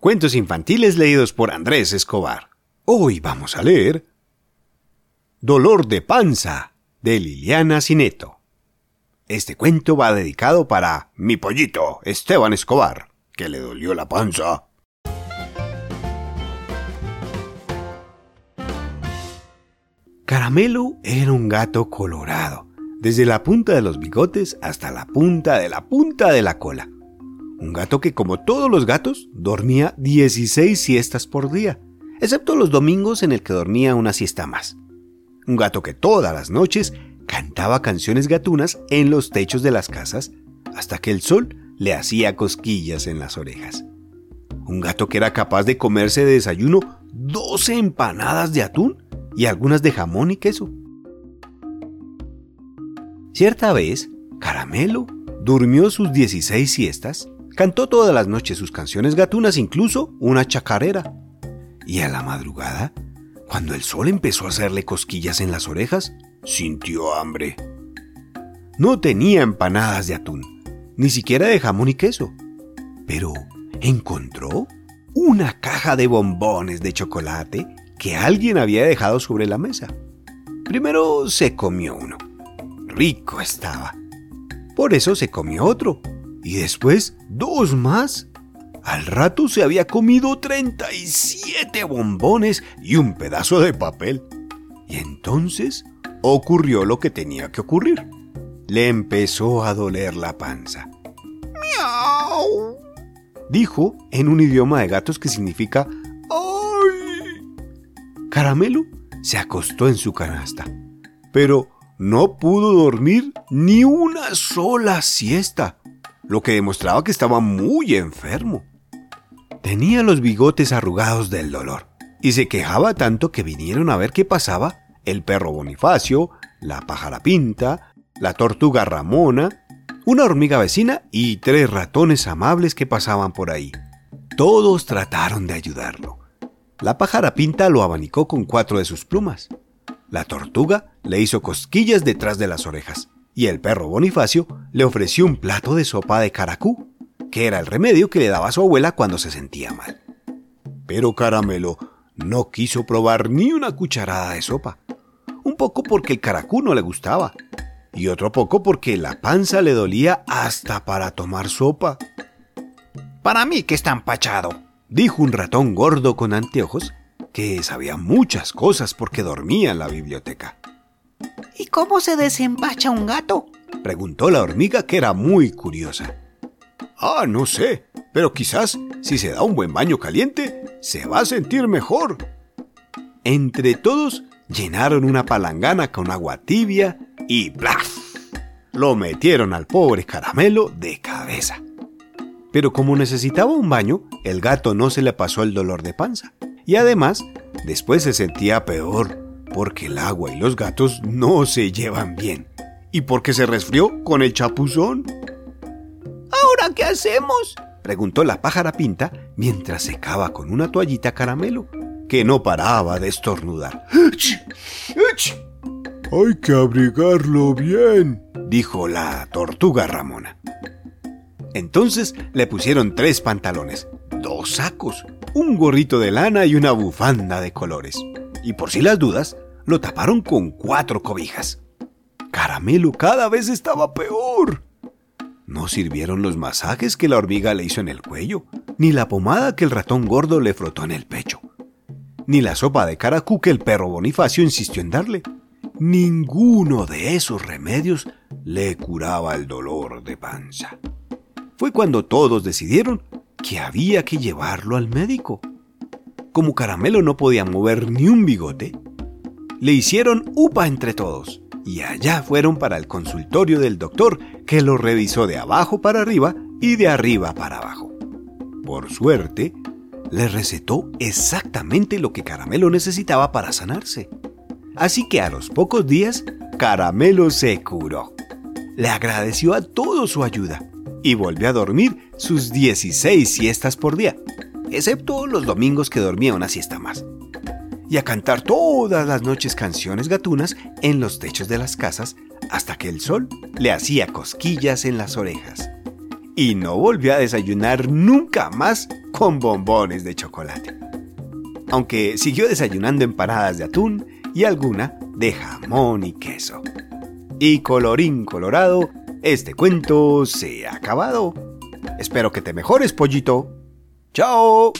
Cuentos infantiles leídos por Andrés Escobar. Hoy vamos a leer Dolor de panza de Liliana Cineto. Este cuento va dedicado para mi pollito, Esteban Escobar, que le dolió la panza. Caramelo era un gato colorado, desde la punta de los bigotes hasta la punta de la punta de la cola. Un gato que, como todos los gatos, dormía 16 siestas por día, excepto los domingos en el que dormía una siesta más. Un gato que todas las noches cantaba canciones gatunas en los techos de las casas hasta que el sol le hacía cosquillas en las orejas. Un gato que era capaz de comerse de desayuno 12 empanadas de atún y algunas de jamón y queso. Cierta vez, Caramelo durmió sus 16 siestas Cantó todas las noches sus canciones gatunas, incluso una chacarera. Y a la madrugada, cuando el sol empezó a hacerle cosquillas en las orejas, sintió hambre. No tenía empanadas de atún, ni siquiera de jamón y queso, pero encontró una caja de bombones de chocolate que alguien había dejado sobre la mesa. Primero se comió uno. Rico estaba. Por eso se comió otro y después dos más. Al rato se había comido 37 bombones y un pedazo de papel. Y entonces ocurrió lo que tenía que ocurrir. Le empezó a doler la panza. ¡Miau! Dijo en un idioma de gatos que significa ¡Ay! Caramelo se acostó en su canasta, pero no pudo dormir ni una sola siesta lo que demostraba que estaba muy enfermo. Tenía los bigotes arrugados del dolor y se quejaba tanto que vinieron a ver qué pasaba el perro Bonifacio, la pájara pinta, la tortuga Ramona, una hormiga vecina y tres ratones amables que pasaban por ahí. Todos trataron de ayudarlo. La pájara pinta lo abanicó con cuatro de sus plumas. La tortuga le hizo cosquillas detrás de las orejas y el perro Bonifacio le ofreció un plato de sopa de caracú, que era el remedio que le daba a su abuela cuando se sentía mal. Pero Caramelo no quiso probar ni una cucharada de sopa, un poco porque el caracú no le gustaba, y otro poco porque la panza le dolía hasta para tomar sopa. Para mí que está empachado, dijo un ratón gordo con anteojos que sabía muchas cosas porque dormía en la biblioteca. ¿Y cómo se desempacha un gato? Preguntó la hormiga que era muy curiosa. Ah, no sé, pero quizás si se da un buen baño caliente, se va a sentir mejor. Entre todos llenaron una palangana con agua tibia y ¡plaf! Lo metieron al pobre caramelo de cabeza. Pero como necesitaba un baño, el gato no se le pasó el dolor de panza. Y además, después se sentía peor porque el agua y los gatos no se llevan bien. ¿Y porque se resfrió con el chapuzón? ¿Ahora qué hacemos? preguntó la pájara pinta mientras secaba con una toallita caramelo, que no paraba de estornudar. Hay que abrigarlo bien, dijo la tortuga Ramona. Entonces le pusieron tres pantalones, dos sacos, un gorrito de lana y una bufanda de colores y por si las dudas, lo taparon con cuatro cobijas. Caramelo cada vez estaba peor. No sirvieron los masajes que la hormiga le hizo en el cuello, ni la pomada que el ratón gordo le frotó en el pecho, ni la sopa de caracú que el perro Bonifacio insistió en darle. Ninguno de esos remedios le curaba el dolor de panza. Fue cuando todos decidieron que había que llevarlo al médico. Como Caramelo no podía mover ni un bigote, le hicieron upa entre todos y allá fueron para el consultorio del doctor que lo revisó de abajo para arriba y de arriba para abajo. Por suerte, le recetó exactamente lo que Caramelo necesitaba para sanarse. Así que a los pocos días, Caramelo se curó. Le agradeció a todo su ayuda y volvió a dormir sus 16 siestas por día, excepto los domingos que dormía una siesta más, y a cantar todas las noches canciones gatunas en los techos de las casas hasta que el sol le hacía cosquillas en las orejas. y no volvió a desayunar nunca más con bombones de chocolate. Aunque siguió desayunando empanadas de atún y alguna de jamón y queso. Y colorín colorado, este cuento se ha acabado. Espero que te mejores, pollito. Ciao!